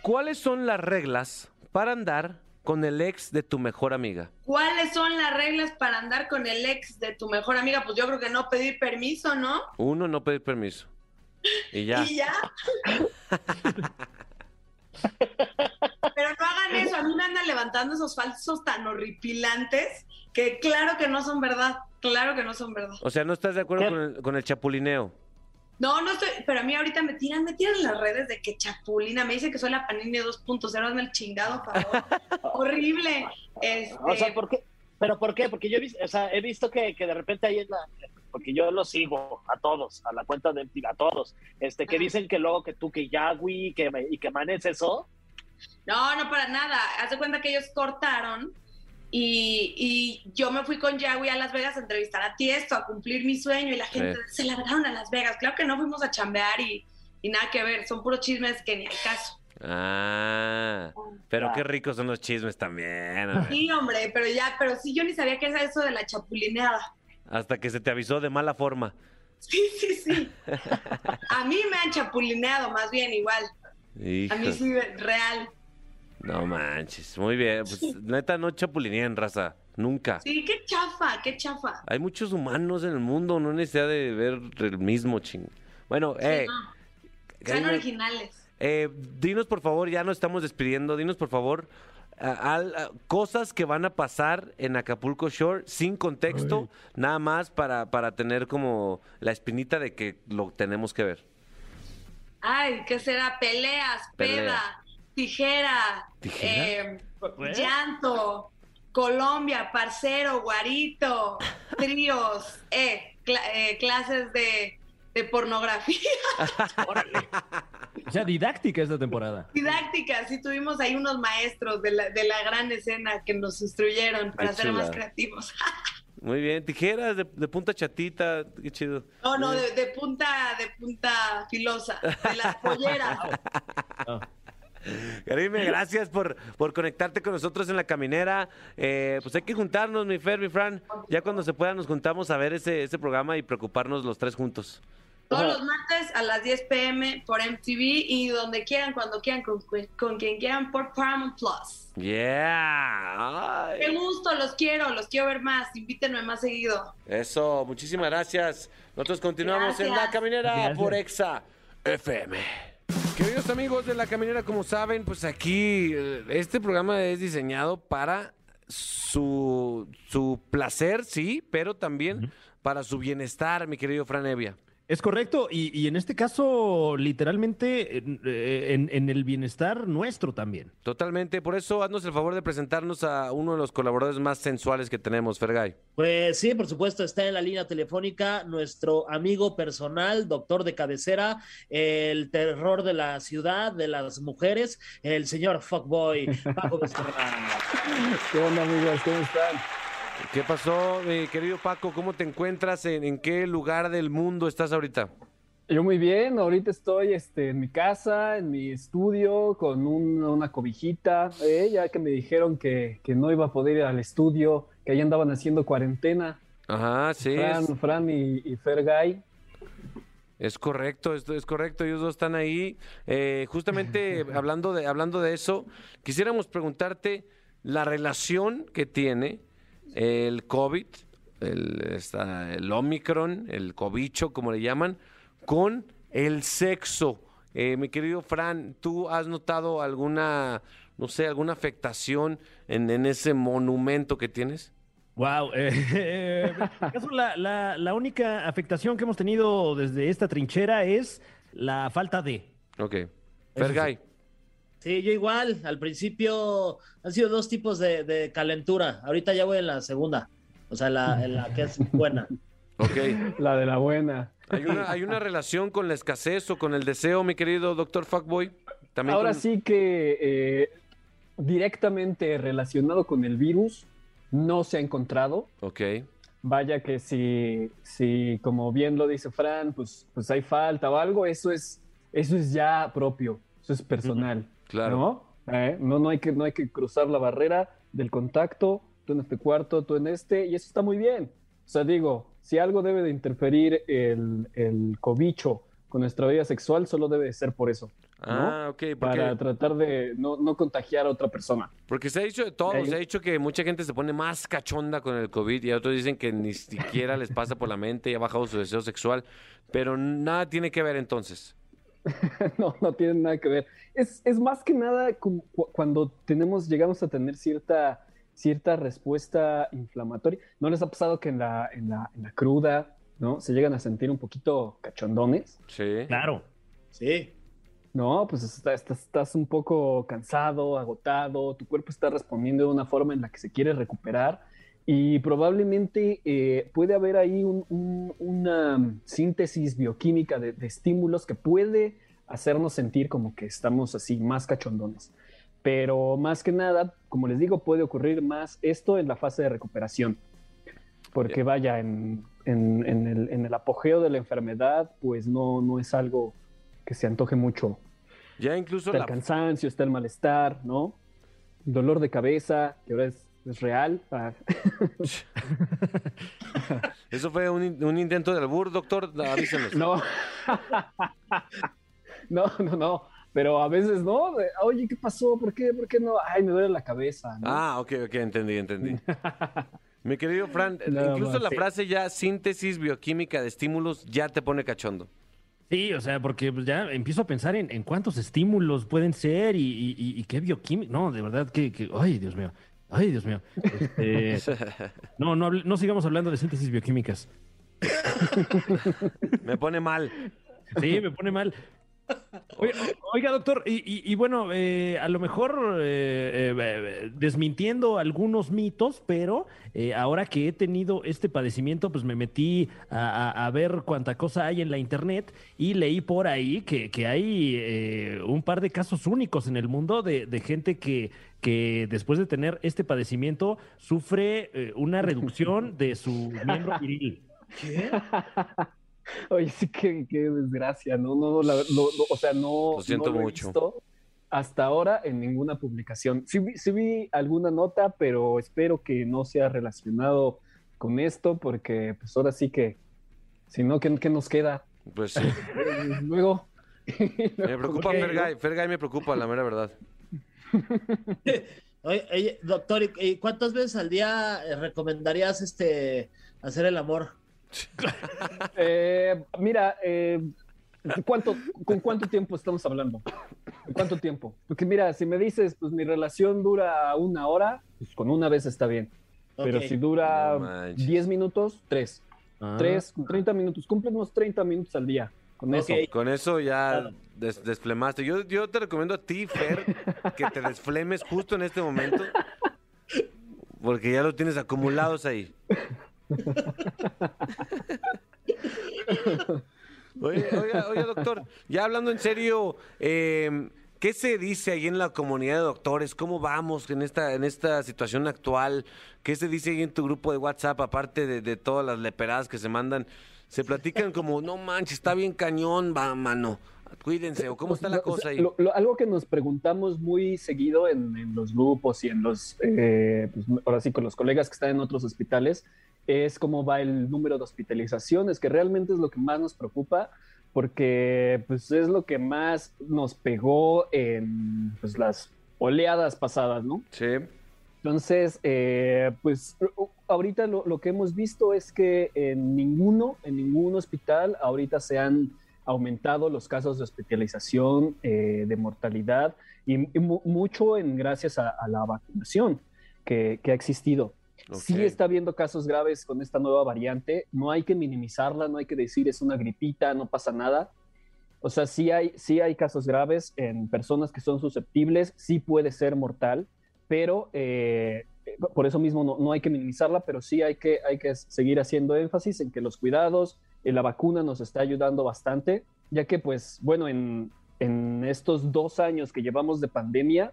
¿Cuáles son las reglas para andar con el ex de tu mejor amiga? ¿Cuáles son las reglas para andar con el ex de tu mejor amiga? Pues yo creo que no pedir permiso, ¿no? Uno, no pedir permiso. Y ya. Y ya. Pero no hagan eso. A mí me andan levantando esos falsos tan horripilantes que claro que no son verdad. Claro que no son verdad. O sea, ¿no estás de acuerdo con el, con el chapulineo? No, no estoy. Pero a mí ahorita me tiran, me tiran en las redes de que chapulina. Me dicen que soy la Panini 2.0. Hazme el chingado, por favor. Horrible. Este, O sea, ¿por qué? ¿Pero por qué? Porque yo he visto, o sea, he visto que, que de repente ahí en la... Porque yo los sigo a todos, a la cuenta de a todos, este, que Ajá. dicen que luego que tú, que Yagui, que, y que Manes eso. No, no para nada. Haz de cuenta que ellos cortaron y, y yo me fui con Yahweh a Las Vegas a entrevistar a Tiesto, a cumplir mi sueño y la gente se largaron a Las Vegas. Claro que no fuimos a chambear y, y nada que ver, son puros chismes que ni al caso. Ah, pero Ya. qué ricos son los chismes también. Sí, hombre, pero ya, pero sí, yo ni sabía qué era eso de la chapulineada. Hasta que se te avisó de mala forma. Sí, sí, sí. A mí me han chapulineado más bien igual. A mí sí, real. No manches, muy bien. Pues neta, no chapulineen, raza. Nunca. Sí, qué chafa, qué chafa. Hay muchos humanos en el mundo, no necesidad de ver el mismo ching. Bueno, eh, no. Sean originales. eh, dinos por favor, ya nos estamos despidiendo, dinos por favor a- al- a- cosas que van a pasar en Acapulco Shore sin contexto, nada más para, para tener como la espinita de que lo tenemos que ver. Ay, ¿qué será? Peleas, Pelea. peda, tijera, ¿Tijera? eh, llanto, Colombia, parcero, guarito, tríos, eh, eh, clases de, de pornografía, O sea, didáctica esta temporada. didácticas. Sí, tuvimos ahí unos maestros de la, de la gran escena que nos instruyeron para ser más creativos. Muy bien, tijeras de, de punta chatita, qué chido. No, no, de, de punta, de punta filosa, de las polleras. Karime, gracias por, por conectarte con nosotros en la caminera. Eh, pues hay que juntarnos, mi Fer, mi Fran. Ya cuando se pueda nos juntamos a ver ese, ese programa y preocuparnos los tres juntos. Todos los martes a las 10 pm por MTV y donde quieran, cuando quieran, con, con quien quieran por Paramount Plus. Yeah. Ay. Qué gusto, los quiero, los quiero ver más. Invítenme más seguido. Eso, muchísimas gracias. Nosotros continuamos en la caminera Gracias. por Exa FM. Queridos amigos de la caminera, como saben, pues aquí eh, este programa es diseñado para su, su placer, sí, pero también para su bienestar, mi querido Fran Evia. Es correcto, y, y en este caso, literalmente, en, eh, en- en el bienestar nuestro también. Totalmente, por eso haznos el favor de presentarnos a uno de los colaboradores más sensuales que tenemos, Fergay. Pues sí, por supuesto, está en la línea telefónica nuestro amigo personal, doctor de cabecera, el terror de la ciudad, de las mujeres, el señor Fuckboy, Paco Becerra. ¿Qué onda, amigos? ¿Cómo están? ¿Qué pasó, mi querido Paco? ¿Cómo te encuentras? ¿En, en qué lugar del mundo estás ahorita? Yo muy bien, ahorita estoy este, en mi casa, en mi estudio, con un- una cobijita, eh, ya que me dijeron que, que no iba a poder ir al estudio, que ahí andaban haciendo cuarentena. Ajá, sí, Fran, es, Fran y, y Fergay. es correcto, esto es correcto, ellos dos están ahí. Eh, justamente hablando de, hablando de eso, quisiéramos preguntarte la relación que tiene el COVID, el, esta- el Omicron, el cobicho, como le llaman, con el sexo. Eh, mi querido Fran, ¿tú has notado alguna, no sé, alguna afectación en, en ese monumento que tienes? Wow. la, la- la única afectación que hemos tenido desde esta trinchera es la falta de. Ok. Fergay. Sí, yo igual, al principio han sido dos tipos de, de calentura, ahorita ya voy en la segunda, o sea, la, en la que es buena. Ok. La de la buena. ¿Hay una, ¿Hay una relación con la escasez o con el deseo, mi querido doctor Fuckboy? También Ahora con- sí que eh, directamente relacionado con el virus no se ha encontrado. Ok. Vaya que si, si como bien lo dice Fran, pues, pues hay falta o algo, eso es, eso es ya propio, eso es personal. Claro. ¿No? ¿Eh? No, no, hay que, no hay que cruzar la barrera del contacto, tú en este cuarto, tú en este, y eso está muy bien. O sea, digo, si algo debe de interferir el, el cobicho con nuestra vida sexual, solo debe de ser por eso. ¿no? Ah, ok. Porque, Para tratar de no, no contagiar a otra persona. porque se ha dicho de todo. Se ha dicho que mucha gente se pone más cachonda con el COVID y otros dicen que ni siquiera les pasa por la mente y ha bajado su deseo sexual. Pero nada tiene que ver entonces. No, no tiene nada que ver. Es, es más que nada cu- cuando tenemos, llegamos a tener cierta, cierta respuesta inflamatoria. ¿No les ha pasado que en la, en la, en la cruda, ¿no? Se llegan a sentir un poquito cachondones, Sí. Claro. Sí. ¿no? Pues está- estás, estás un poco cansado, agotado, tu cuerpo está respondiendo de una forma en la que se quiere recuperar y probablemente eh, puede haber ahí un- un- una síntesis bioquímica de, de estímulos que puede hacernos sentir como que estamos así más cachondones. Pero más que nada, como les digo, puede ocurrir más esto en la fase de recuperación. Porque vaya, en, en- en el, en el apogeo de la enfermedad, pues no, no es algo que se antoje mucho. Ya incluso Está la, el cansancio, está el malestar, ¿no? Dolor de cabeza, que ahora es, es real. Ah, eso fue un, un intento de albur, doctor. Avísenos. no. no, no, no. pero a veces no. Oye, ¿qué pasó? ¿Por qué? ¿Por qué no? Ay, me duele la cabeza. ¿no? Ah, ok, ok, entendí, entendí. Mi querido Fran, Nada incluso la sí. frase ya síntesis bioquímica de estímulos ya te pone cachondo. Sí, o sea, porque pues, ya empiezo a pensar en, en cuántos estímulos pueden ser y, y- y- y qué bioquímica. No, de verdad que, que- Ay, Dios mío. Ay, Dios mío. Este, no, no, no sigamos hablando de síntesis bioquímicas. Me pone mal. Sí, me pone mal. Oiga, doctor, y, bueno, eh, a lo mejor eh, eh, desmintiendo algunos mitos, pero eh, ahora que he tenido este padecimiento, pues me metí a, ver cuánta cosa hay en la internet y leí por ahí que, que hay un par de casos únicos en el mundo de, gente que, que después de tener este padecimiento sufre una reducción de su miembro viril. Oye, sí, qué, qué desgracia, ¿no? no, la- no, no, o sea, no, Lo siento no he mucho. visto hasta ahora en ninguna publicación. Sí, vi- sí vi alguna nota, pero espero que no sea relacionado con esto, porque pues ahora sí que, si no, ¿qué, qué nos queda? Pues sí. Eh, Luego... Me preocupa Ok. Fergay. Fergay me preocupa, la mera verdad. Oye, oye, doctor, ¿y- y cuántas veces al día eh, recomendarías este hacer el amor? Eh, mira, eh, ¿cuánto, ¿con cuánto tiempo estamos hablando? ¿Con cuánto tiempo? Porque mira, si me dices, pues mi relación dura una hora, pues con una vez está bien. Pero si dura No manches. 10 minutos, 3. Ah. 3, 30 minutos. Cumple unos 30 minutos al día. Con eso. Con eso ya Claro. des- desflemaste. Yo, yo te recomiendo a ti, Fer, que te desflemes justo en este momento. Porque ya lo tienes acumulados ahí. Oye, oiga, oiga, doctor, ya hablando en serio, eh, ¿qué se dice ahí en la comunidad de doctores? ¿Cómo vamos en esta, en esta situación actual? ¿Qué se dice ahí en tu grupo de WhatsApp, aparte de, de todas las leperadas que se mandan? Se platican como, no manches, está bien cañón, va, mano. Cuídense, o cómo está la cosa ahí. lo- lo- algo que nos preguntamos muy seguido en, en los grupos y en los, eh, pues, ahora sí, con los colegas que están en otros hospitales, es cómo va el número de hospitalizaciones, que realmente es lo que más nos preocupa, porque pues, es lo que más nos pegó en pues, las oleadas pasadas, ¿no? Sí. Entonces, eh, pues ahorita lo, lo que hemos visto es que en ninguno, en ningún hospital ahorita se han aumentado los casos de hospitalización, eh, de mortalidad y, y mu- mucho en gracias a, a la vacunación que, que ha existido. Sí Ok. está habiendo casos graves con esta nueva variante, no hay que minimizarla, no hay que decir es una gripita, no pasa nada. O sea, sí hay, sí hay casos graves en personas que son susceptibles, sí puede ser mortal, pero eh, por eso mismo no, no hay que minimizarla, pero sí hay que, hay que seguir haciendo énfasis en que los cuidados, eh, la vacuna nos está ayudando bastante, ya que pues bueno, en, en estos dos años que llevamos de pandemia,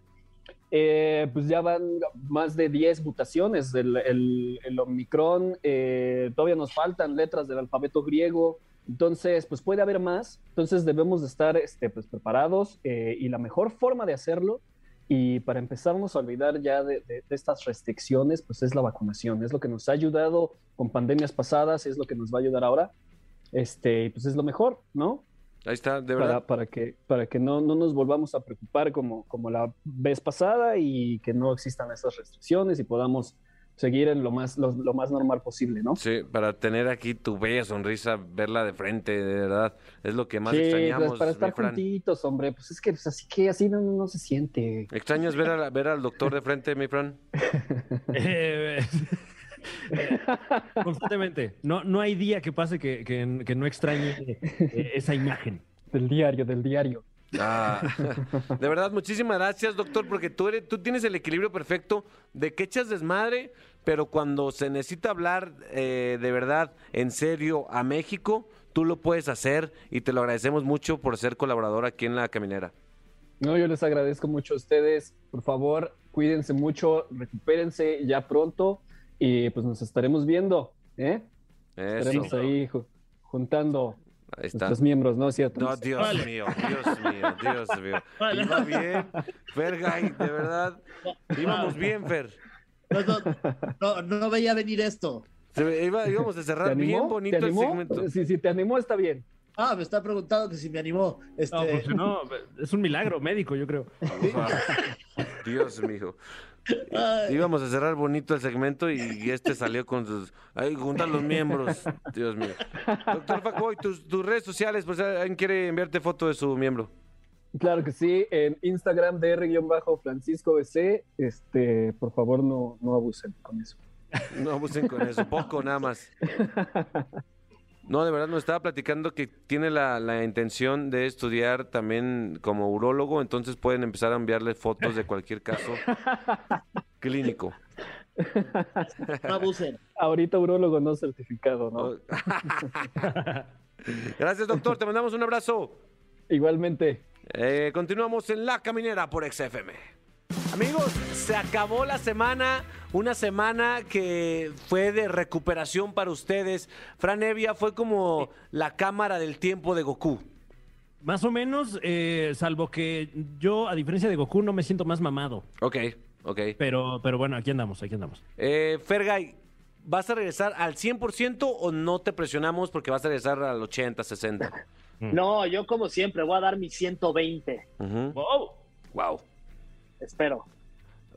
eh, pues ya van más de 10 mutaciones. El, el, el Omicron, eh, todavía nos faltan letras del alfabeto griego. Entonces, pues puede haber más. Entonces debemos de estar este, pues, preparados eh, y la mejor forma de hacerlo y para empezarnos a olvidar ya de, de- de estas restricciones, pues es la vacunación. Es lo que nos ha ayudado con pandemias pasadas, es lo que nos va a ayudar ahora. Este, pues es lo mejor, ¿no? Ahí está, de para, verdad. para que, para que no, no nos volvamos a preocupar como, como la vez pasada y que no existan esas restricciones y podamos seguir en lo más, lo, lo más normal posible, ¿no? Sí, para tener aquí tu bella sonrisa, verla de frente, de verdad. Es lo que más Sí, extrañamos, pues para estar Fran. juntitos, hombre, pues es que pues, así que así no, no se siente. ¿Extrañas ver, a- ver al doctor de frente, mi Fran? Constantemente. No, no hay día que pase que, que- que no extrañe eh, esa imagen. Del diario, del diario. Ah, de verdad, muchísimas gracias, doctor, porque tú, eres, tú tienes el equilibrio perfecto de que echas desmadre, pero cuando se necesita hablar eh, de verdad, en serio, a México, tú lo puedes hacer y te lo agradecemos mucho por ser colaborador aquí en La Caminera. No, yo les agradezco mucho a ustedes. Por favor, cuídense mucho, recupérense ya pronto y pues nos estaremos viendo, ¿eh? Estaremos ahí ju- juntando ahí nuestros miembros, ¿no es cierto? No, Dios Vale. mío, Dios mío, Dios mío. Vale. Iba bien, Fergay, de verdad. Íbamos bien, Fer. No, no, veía venir esto. Se iba- íbamos a ¿Te cerrar bien bonito ¿Te el segmento. Si, si te animó, está bien. Ah, me está preguntando que si me animó. Este, No, pues, no, es un milagro médico, yo creo. Dios mío. Ay, Íbamos a cerrar bonito el segmento y este salió con sus. Ahí juntan los miembros. Dios mío. Doctor Facoy, tus, tus redes sociales, pues alguien quiere enviarte foto de su miembro. Claro que sí, en Instagram dr-francisco BC, este, por favor no, no abusen con eso. No abusen con eso, poco nada más. No, de verdad nos estaba platicando que tiene la, la intención de estudiar también como urólogo, entonces pueden empezar a enviarle fotos de cualquier caso clínico. no abusen. Ahorita urólogo no certificado, ¿no? Gracias, doctor. Te mandamos un abrazo. Igualmente. Eh, continuamos en La Caminera por XFM. Amigos, se acabó la semana, una semana que fue de recuperación para ustedes. Fran Evia fue como la cámara del tiempo de Goku. Más o menos, eh, salvo que yo, a diferencia de Goku, no me siento más mamado. Ok, ok. Pero, pero bueno, aquí andamos, aquí andamos. Eh, Fergay, ¿vas a regresar al 100% o no te presionamos porque vas a regresar al 80, 60? No, yo como siempre voy a dar mi 120. Ujú. ¡Wow! Wow. Espero.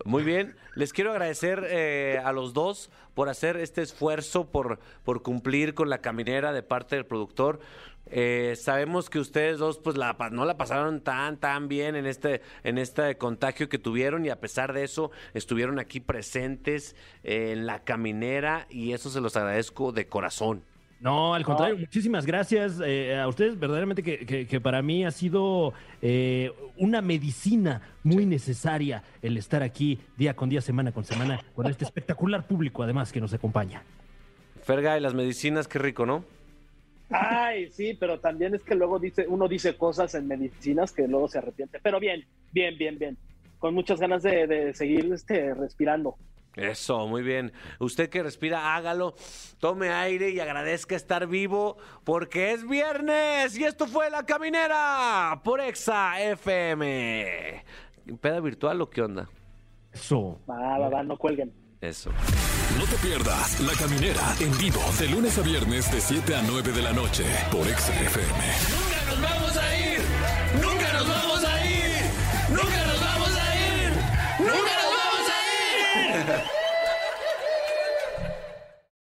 Muy bien, les quiero agradecer eh, a los dos por hacer este esfuerzo, por, por cumplir con la caminera de parte del productor. Eh, sabemos que ustedes dos pues la, no la pasaron tan tan bien en este en este contagio que tuvieron y a pesar de eso estuvieron aquí presentes eh, en la caminera y eso se los agradezco de corazón. No, al contrario, muchísimas gracias eh, a ustedes. Verdaderamente que, que- que para mí ha sido eh, una medicina muy necesaria el estar aquí día con día, semana con semana, con este espectacular público además que nos acompaña. Fergay, las medicinas, qué rico, ¿no? Ay, sí, pero también es que luego dice, uno dice cosas en medicinas que luego se arrepiente. Pero bien, bien, bien, bien. Con muchas ganas de, de seguir este, respirando. Eso, muy bien. Usted que respira, hágalo, tome aire y agradezca estar vivo porque es viernes y esto fue La Caminera por Exa FM. ¿Peda virtual o qué onda? Eso. Va, va, va, no cuelguen. Eso. No te pierdas La Caminera en vivo de lunes a viernes de 7 a 9 de la noche por XFM. ¡Nunca